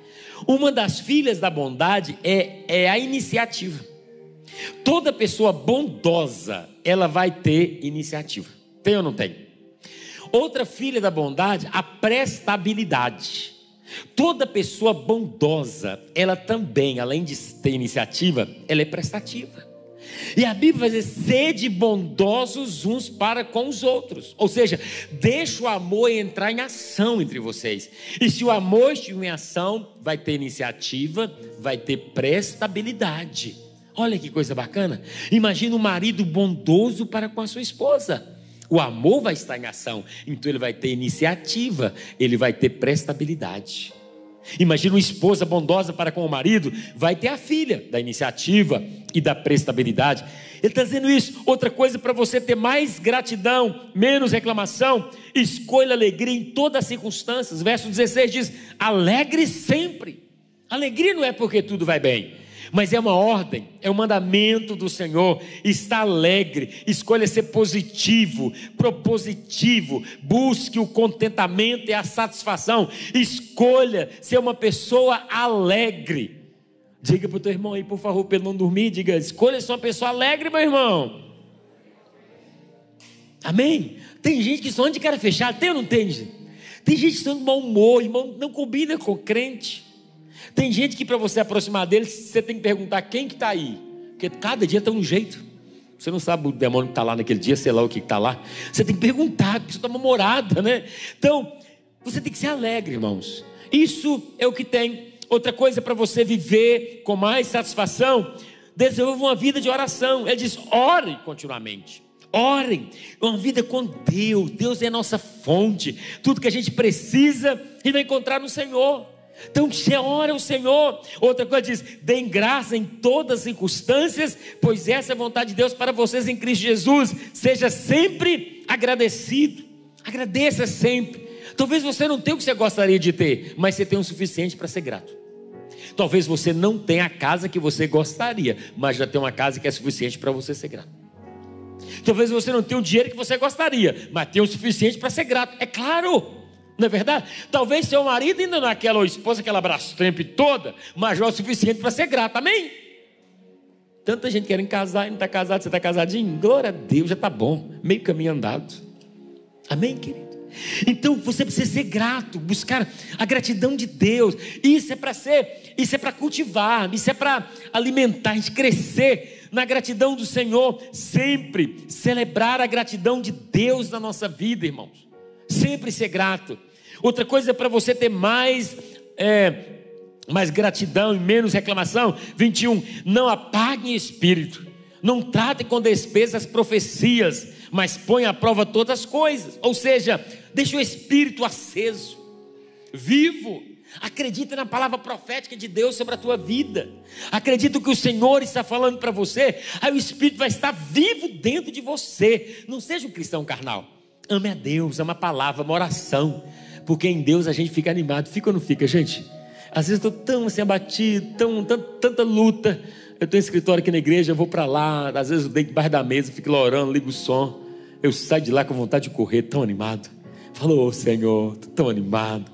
Uma das filhas da bondade é, é a iniciativa. Toda pessoa bondosa, ela vai ter iniciativa. Tem ou não tem? Outra filha da bondade, a prestabilidade. Toda pessoa bondosa, ela também, além de ter iniciativa, ela é prestativa. E a Bíblia vai dizer: sede bondosos uns para com os outros. Ou seja, deixa o amor entrar em ação entre vocês. E se o amor estiver em ação, vai ter iniciativa, vai ter prestabilidade. Olha que coisa bacana. Imagina um marido bondoso para com a sua esposa. O amor vai estar em ação, então ele vai ter iniciativa, ele vai ter prestabilidade. Imagina uma esposa bondosa para com o marido, vai ter a filha da iniciativa e da prestabilidade. Ele está dizendo isso. Outra coisa para você ter mais gratidão, menos reclamação, escolha alegria em todas as circunstâncias. Verso 16 diz: alegre sempre. Alegria não é porque tudo vai bem mas é uma ordem, é um mandamento do Senhor. Está alegre, escolha ser positivo, propositivo, busque o contentamento e a satisfação. Escolha ser uma pessoa alegre. Diga para o teu irmão aí, por favor, para ele não dormir. Diga, escolha ser uma pessoa alegre, meu irmão. Amém? Tem gente que só anda de cara fechada, tem ou não tem? Tem gente que está de mau humor, irmão, não combina com crente. Tem gente que para você aproximar dele, você tem que perguntar quem que está aí. Porque cada dia tem um jeito. Você não sabe o demônio que está lá naquele dia, sei lá o que está lá. Você tem que perguntar, porque você está uma morada, né? Então, você tem que ser alegre, irmãos. Isso é o que tem. Outra coisa para você viver com mais satisfação, desenvolva uma vida de oração. Ele diz: ore continuamente. Orem, uma vida com Deus. Deus é a nossa fonte. Tudo que a gente precisa e vai encontrar no Senhor. Então você ora ao Senhor. Outra coisa diz: deem graça em todas as circunstâncias, pois essa é a vontade de Deus para vocês em Cristo Jesus. Seja sempre agradecido. Agradeça sempre. Talvez você não tenha o que você gostaria de ter, mas você tem o suficiente para ser grato. Talvez você não tenha a casa que você gostaria, mas já tem uma casa que é suficiente para você ser grato. Talvez você não tenha o dinheiro que você gostaria, mas tem o suficiente para ser grato. É claro. Não é verdade? Talvez seu marido ainda não é aquela esposa, aquela tempo toda, mas já é o suficiente para ser grato, amém? Tanta gente querendo casar e não está casado, você está casadinho? Glória a Deus, já está bom, meio caminho andado. Amém, querido? Então você precisa ser grato, buscar a gratidão de Deus. Isso é para ser, isso é para cultivar, isso é para alimentar, a gente crescer na gratidão do Senhor, sempre celebrar a gratidão de Deus na nossa vida, irmãos. Sempre ser grato. Outra coisa é para você ter mais, é, mais gratidão e menos reclamação. 21. Não apague espírito. Não trate com despesa as profecias, mas põe à prova todas as coisas. Ou seja, deixe o espírito aceso, vivo. Acredita na palavra profética de Deus sobre a tua vida. Acredita que o Senhor está falando para você. Aí o Espírito vai estar vivo dentro de você. Não seja um cristão carnal. Ame a Deus, ama a palavra, uma oração. Porque em Deus a gente fica animado. Fica ou não fica, gente? Às vezes eu estou tão assim abatido, tão, tão, tanta luta. Eu tenho um escritório aqui na igreja, eu vou para lá. Às vezes eu deito debaixo da mesa, fico lá orando, ligo o som. Eu saio de lá com vontade de correr, tão animado. Falou, oh, Senhor, tô tão animado.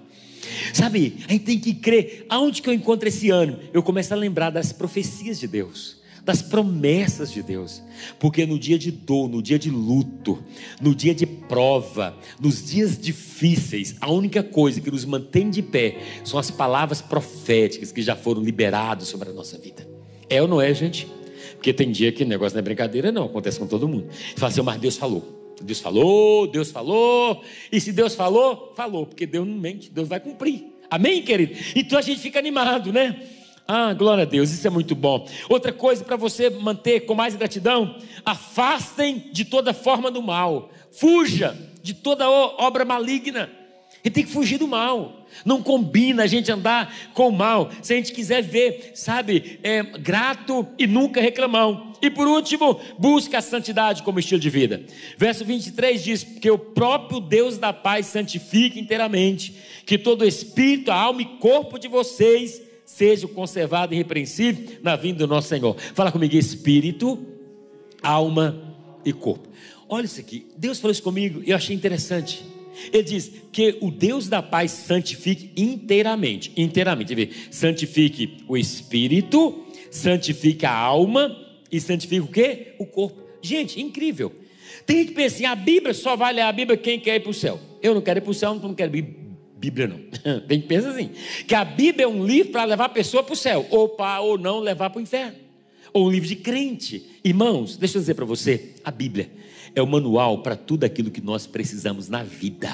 Sabe, a gente tem que crer. Aonde que eu encontro esse ânimo? Eu começo a lembrar das profecias de Deus das promessas de Deus. Porque no dia de dor, no dia de luto, no dia de prova, nos dias difíceis, a única coisa que nos mantém de pé são as palavras proféticas que já foram liberadas sobre a nossa vida. É ou não é, gente? Porque tem dia que o negócio não é brincadeira, não, acontece com todo mundo. Fala assim, mas Deus falou. Deus falou, Deus falou, e se Deus falou, falou, porque Deus não mente, Deus vai cumprir. Amém, querido? Então a gente fica animado, né? Ah, glória a Deus, isso é muito bom. Outra coisa para você manter com mais gratidão: afastem de toda forma do mal, fuja de toda obra maligna. A gente tem que fugir do mal. Não combina a gente andar com o mal. Se a gente quiser ver, sabe, é, grato e nunca reclamão. E por último, busca a santidade como estilo de vida. Verso 23 diz: Que o próprio Deus da paz santifique inteiramente, que todo espírito, alma e corpo de vocês seja conservado irrepreensível na vinda do nosso Senhor. Fala comigo, espírito, alma e corpo. Olha isso aqui, Deus falou isso comigo e eu achei interessante. Ele diz que o Deus da paz santifique inteiramente, inteiramente. Vê, santifique o espírito, santifique a alma e santifique o quê? O corpo. Gente, incrível. Tem gente que pensa assim, a Bíblia só vai ler a Bíblia quem quer ir para o céu. Eu não quero ir para o céu, não quero ir Bíblia não. Tem que pensar assim, que a Bíblia é um livro para levar a pessoa para o céu, ou para ou não levar para o inferno. Ou um livro de crente. Irmãos, deixa eu dizer para você, a Bíblia é o manual para tudo aquilo que nós precisamos na vida.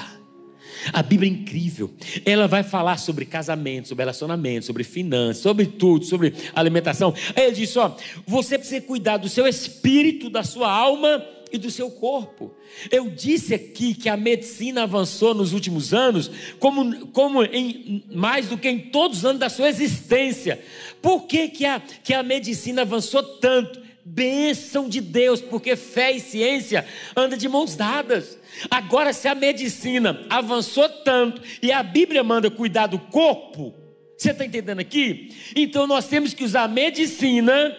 A Bíblia é incrível. Ela vai falar sobre casamento, sobre relacionamento, sobre finanças, sobre tudo, sobre alimentação. Aí ele diz: ó, você precisa cuidar do seu espírito, da sua alma e do seu corpo. Eu disse aqui que a medicina avançou nos últimos anos, como, como em, mais do que em todos os anos da sua existência. Por que, que, a, que a medicina avançou tanto? Bênção de Deus, porque fé e ciência andam de mãos dadas. Agora, se a medicina avançou tanto e a Bíblia manda cuidar do corpo, você está entendendo aqui? Então nós temos que usar a medicina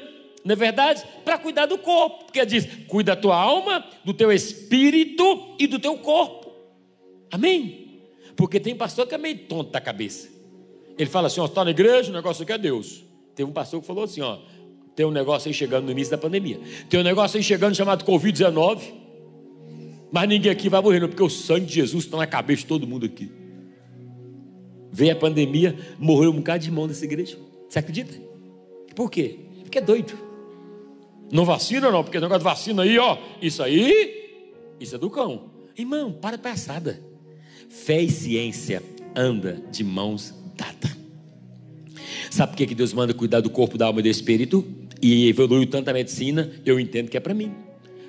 não é verdade? Para cuidar do corpo, porque diz: cuida da tua alma, do teu espírito e do teu corpo. Amém? Porque tem pastor que é meio tonto da cabeça. Ele fala assim: ó, está na igreja, o negócio aqui é Deus. Teve um pastor que falou assim: ó, tem um negócio aí chegando no início da pandemia. Tem um negócio aí chegando chamado Covid-19. Mas ninguém aqui vai morrer, não, porque o sangue de Jesus está na cabeça de todo mundo aqui. Veio a pandemia, morreu um bocado de irmão dessa igreja. Você acredita? Por quê? Porque é doido. Não vacina não, porque negócio de vacina aí, ó, isso aí, isso é do cão. Irmão, para passada. Fé e ciência anda de mãos dadas. Sabe por que Deus manda cuidar do corpo, da alma e do espírito? E evoluiu tanto a medicina, eu entendo que é para mim,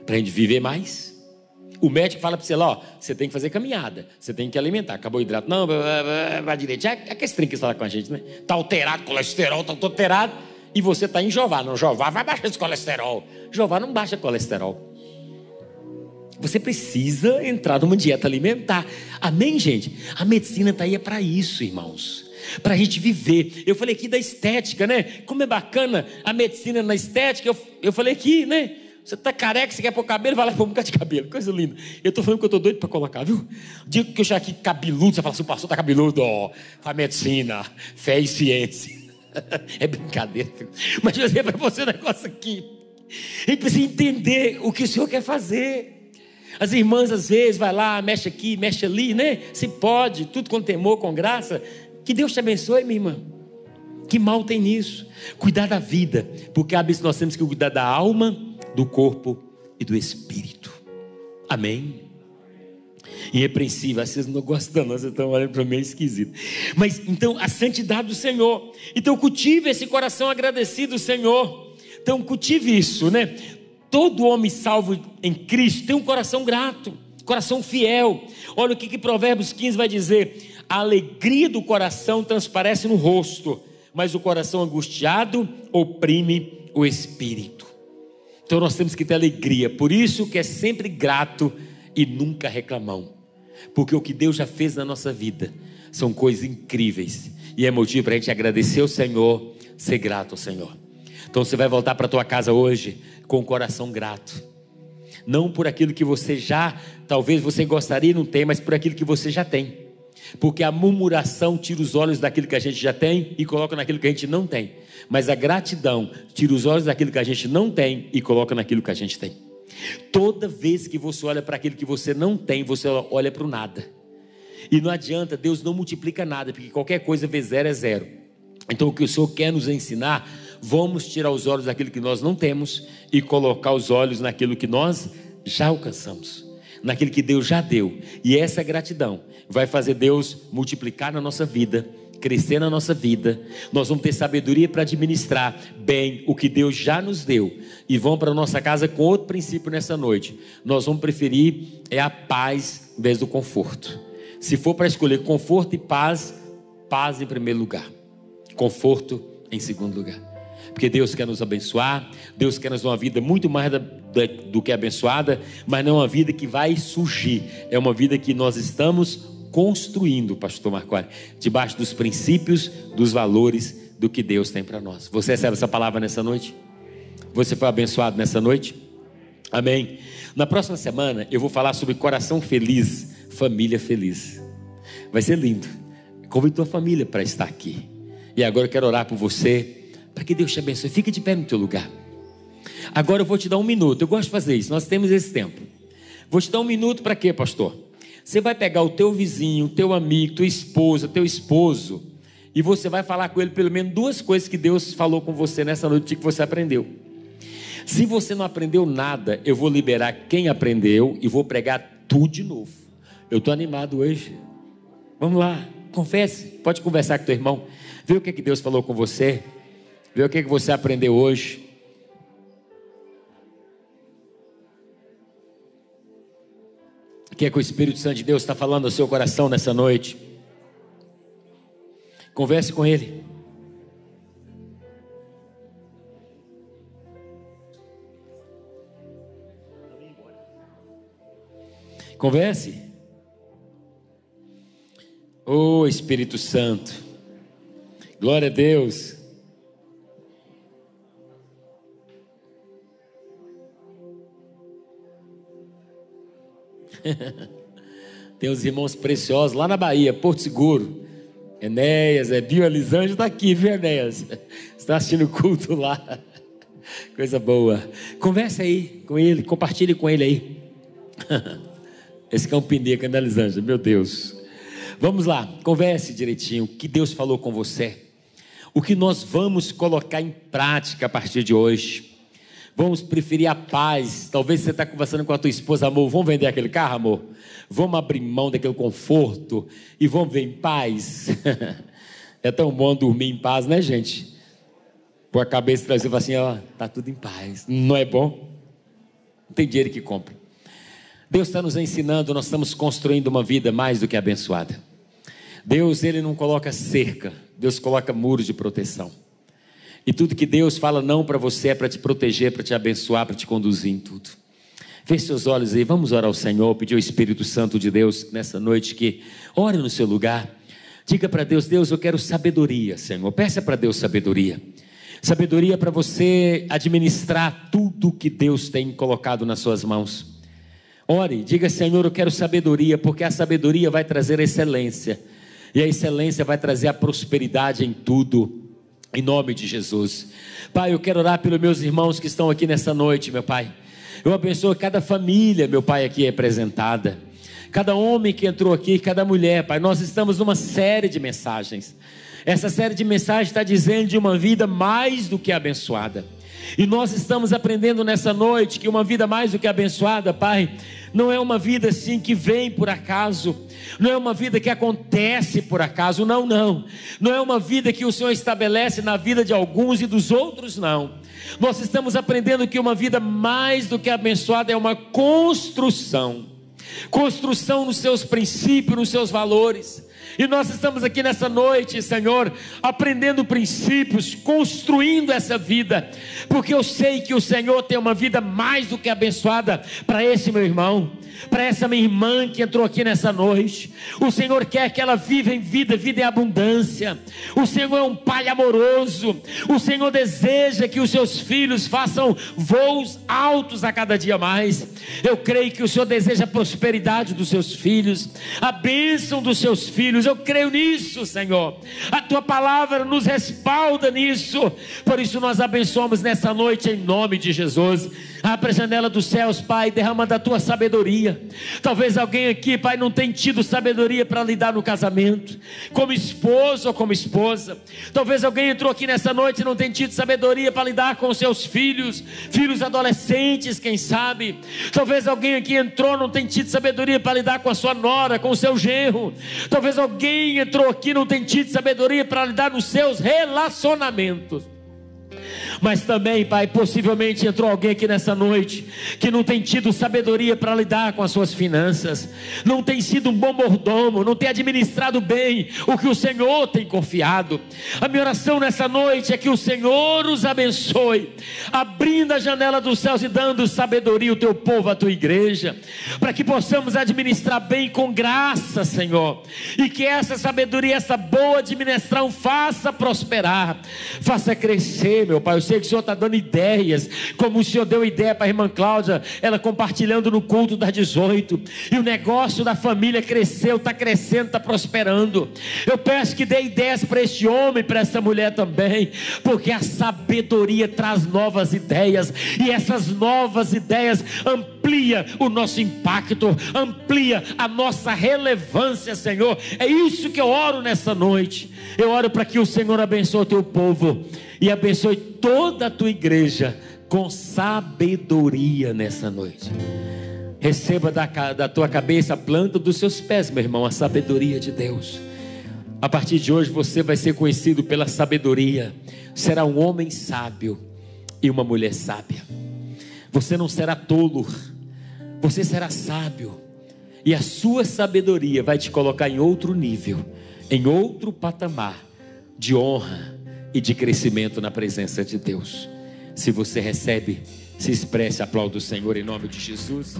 para a gente viver mais. O médico fala para você lá, ó, você tem que fazer caminhada, você tem que alimentar, carboidrato, não, vai direito. É, é aquele trem que fala com a gente, né? Está alterado, colesterol, está alterado e você está em Jová. Não, Jová vai baixar esse colesterol. Jová não baixa colesterol. Você precisa entrar numa dieta alimentar. Amém, gente? A medicina está aí é para isso, irmãos. Para a gente viver. Eu falei aqui da estética, né? Como é bacana a medicina na estética. Eu, eu falei aqui, né? Você está careca, você quer pôr cabelo, vai lá pôr um bocado de cabelo. Coisa linda. Eu estou falando que eu estou doido para colocar, viu? Digo que eu já aqui cabeludo, você fala assim, o pastor está cabeludo, ó. Faz medicina, fé e ciência. é brincadeira. Mas eu dizer para você um negócio aqui. A gente precisa entender o que o Senhor quer fazer. As irmãs, às vezes, vai lá, mexe aqui, mexe ali, né? Se pode, tudo com temor, com graça. Que Deus te abençoe, minha irmã. Que mal tem nisso? Cuidar da vida, porque nós temos que cuidar da alma, do corpo e do espírito. Amém irrepreensível. Vocês não gostam, não, vocês estão olhando para mim esquisito. Mas então, a santidade do Senhor. Então, cultive esse coração agradecido, Senhor. Então, cultive isso, né? Todo homem salvo em Cristo tem um coração grato, coração fiel. Olha o que, que Provérbios 15 vai dizer: a alegria do coração transparece no rosto, mas o coração angustiado oprime o espírito. Então nós temos que ter alegria, por isso que é sempre grato e nunca reclamão. Porque o que Deus já fez na nossa vida são coisas incríveis. E é motivo para a gente agradecer ao Senhor, ser grato ao Senhor. Então você vai voltar para tua casa hoje com o coração grato. Não por aquilo que você já, talvez você gostaria não tem, mas por aquilo que você já tem. Porque a murmuração tira os olhos daquilo que a gente já tem e coloca naquilo que a gente não tem. Mas a gratidão tira os olhos daquilo que a gente não tem e coloca naquilo que a gente tem. Toda vez que você olha para aquilo que você não tem, você olha para o nada. E não adianta, Deus não multiplica nada, porque qualquer coisa vezes zero é zero. Então o que o Senhor quer nos ensinar, vamos tirar os olhos daquilo que nós não temos e colocar os olhos naquilo que nós já alcançamos, naquilo que Deus já deu. E essa gratidão vai fazer Deus multiplicar na nossa vida crescer na nossa vida, nós vamos ter sabedoria para administrar bem o que Deus já nos deu e vamos para nossa casa com outro princípio nessa noite. Nós vamos preferir é a paz em vez do conforto. Se for para escolher conforto e paz, paz em primeiro lugar, conforto em segundo lugar. Porque Deus quer nos abençoar, Deus quer nos dar uma vida muito mais da, da, do que abençoada, mas não é uma vida que vai surgir, é uma vida que nós estamos construindo, pastor Marconi, debaixo dos princípios, dos valores do que Deus tem para nós. Você recebe essa palavra nessa noite? Você foi abençoado nessa noite? Amém. Na próxima semana eu vou falar sobre coração feliz, família feliz. Vai ser lindo. Convido tua família para estar aqui. E agora eu quero orar por você, para que Deus te abençoe. Fique de pé no teu lugar. Agora eu vou te dar um minuto. Eu gosto de fazer isso. Nós temos esse tempo. Vou te dar um minuto para quê, pastor? Você vai pegar o teu vizinho, o teu amigo, tua esposa, teu esposo, e você vai falar com ele pelo menos duas coisas que Deus falou com você nessa noite que você aprendeu. Se você não aprendeu nada, eu vou liberar quem aprendeu e vou pregar tudo de novo. Eu estou animado hoje. Vamos lá, confesse. Pode conversar com teu irmão. Vê o que, que Deus falou com você. Vê o que, que você aprendeu hoje. Que é que o Espírito Santo de Deus está falando ao seu coração nessa noite. Converse com Ele. Converse. Oh Espírito Santo, glória a Deus. Tem os irmãos preciosos lá na Bahia, Porto Seguro. Enéas, é Bio Elisângela está aqui, viu, Enéas? Está assistindo o culto lá. Coisa boa. Converse aí com ele, compartilhe com ele aí. Esse que é um pneu, é Elisângela, meu Deus. Vamos lá, converse direitinho. O que Deus falou com você? O que nós vamos colocar em prática a partir de hoje? Vamos preferir a paz. Talvez você está conversando com a tua esposa, amor. Vamos vender aquele carro, amor? Vamos abrir mão daquele conforto e vamos ver em paz. é tão bom dormir em paz, né, gente? Pôr a cabeça atrás e falar assim: ó, tá tudo em paz. Não é bom? Não tem dinheiro que compra. Deus está nos ensinando, nós estamos construindo uma vida mais do que abençoada. Deus, Ele não coloca cerca, Deus coloca muros de proteção. E tudo que Deus fala não para você é para te proteger, para te abençoar, para te conduzir em tudo. Feche seus olhos aí, vamos orar ao Senhor, pedir ao Espírito Santo de Deus nessa noite que ore no seu lugar. Diga para Deus, Deus, eu quero sabedoria, Senhor. Peça para Deus sabedoria. Sabedoria para você administrar tudo que Deus tem colocado nas suas mãos. Ore, diga, Senhor, eu quero sabedoria, porque a sabedoria vai trazer excelência. E a excelência vai trazer a prosperidade em tudo. Em nome de Jesus. Pai, eu quero orar pelos meus irmãos que estão aqui nessa noite, meu Pai. Eu abençoo cada família, meu Pai, aqui representada. Cada homem que entrou aqui, cada mulher, Pai. Nós estamos numa série de mensagens. Essa série de mensagens está dizendo de uma vida mais do que abençoada. E nós estamos aprendendo nessa noite que uma vida mais do que abençoada, Pai, não é uma vida assim que vem por acaso, não é uma vida que acontece por acaso, não, não. Não é uma vida que o Senhor estabelece na vida de alguns e dos outros, não. Nós estamos aprendendo que uma vida mais do que abençoada é uma construção construção nos seus princípios, nos seus valores. E nós estamos aqui nessa noite, Senhor, aprendendo princípios, construindo essa vida, porque eu sei que o Senhor tem uma vida mais do que abençoada para esse meu irmão, para essa minha irmã que entrou aqui nessa noite. O Senhor quer que ela viva em vida, vida em abundância. O Senhor é um pai amoroso. O Senhor deseja que os seus filhos façam voos altos a cada dia mais. Eu creio que o Senhor deseja a prosperidade dos seus filhos, a bênção dos seus filhos eu creio nisso, Senhor. A tua palavra nos respalda nisso. Por isso nós abençoamos nessa noite em nome de Jesus. Abre a janela dos céus, Pai, derrama da tua sabedoria. Talvez alguém aqui, Pai, não tenha tido sabedoria para lidar no casamento, como esposo ou como esposa. Talvez alguém entrou aqui nessa noite e não tenha tido sabedoria para lidar com seus filhos, filhos adolescentes, quem sabe. Talvez alguém aqui entrou não tenha tido sabedoria para lidar com a sua nora, com o seu genro. Talvez alguém entrou aqui não tenha tido sabedoria para lidar nos seus relacionamentos. Mas também, Pai, possivelmente entrou alguém aqui nessa noite que não tem tido sabedoria para lidar com as suas finanças, não tem sido um bom mordomo, não tem administrado bem o que o Senhor tem confiado. A minha oração nessa noite é que o Senhor os abençoe, abrindo a janela dos céus e dando sabedoria ao teu povo, à tua igreja, para que possamos administrar bem com graça, Senhor, e que essa sabedoria, essa boa administração faça prosperar, faça crescer, meu Pai sei que o Senhor está dando ideias, como o Senhor deu ideia para a irmã Cláudia, ela compartilhando no culto das 18, e o negócio da família cresceu, está crescendo, está prosperando. Eu peço que dê ideias para este homem, para essa mulher também, porque a sabedoria traz novas ideias, e essas novas ideias amplia o nosso impacto, amplia a nossa relevância, Senhor. É isso que eu oro nessa noite. Eu oro para que o Senhor abençoe o teu povo e abençoe toda a tua igreja com sabedoria nessa noite. Receba da, da tua cabeça a planta dos seus pés, meu irmão, a sabedoria de Deus. A partir de hoje você vai ser conhecido pela sabedoria. Será um homem sábio e uma mulher sábia. Você não será tolo, você será sábio. E a sua sabedoria vai te colocar em outro nível, em outro patamar de honra, e de crescimento na presença de Deus. Se você recebe, se expresse, aplauda o Senhor em nome de Jesus.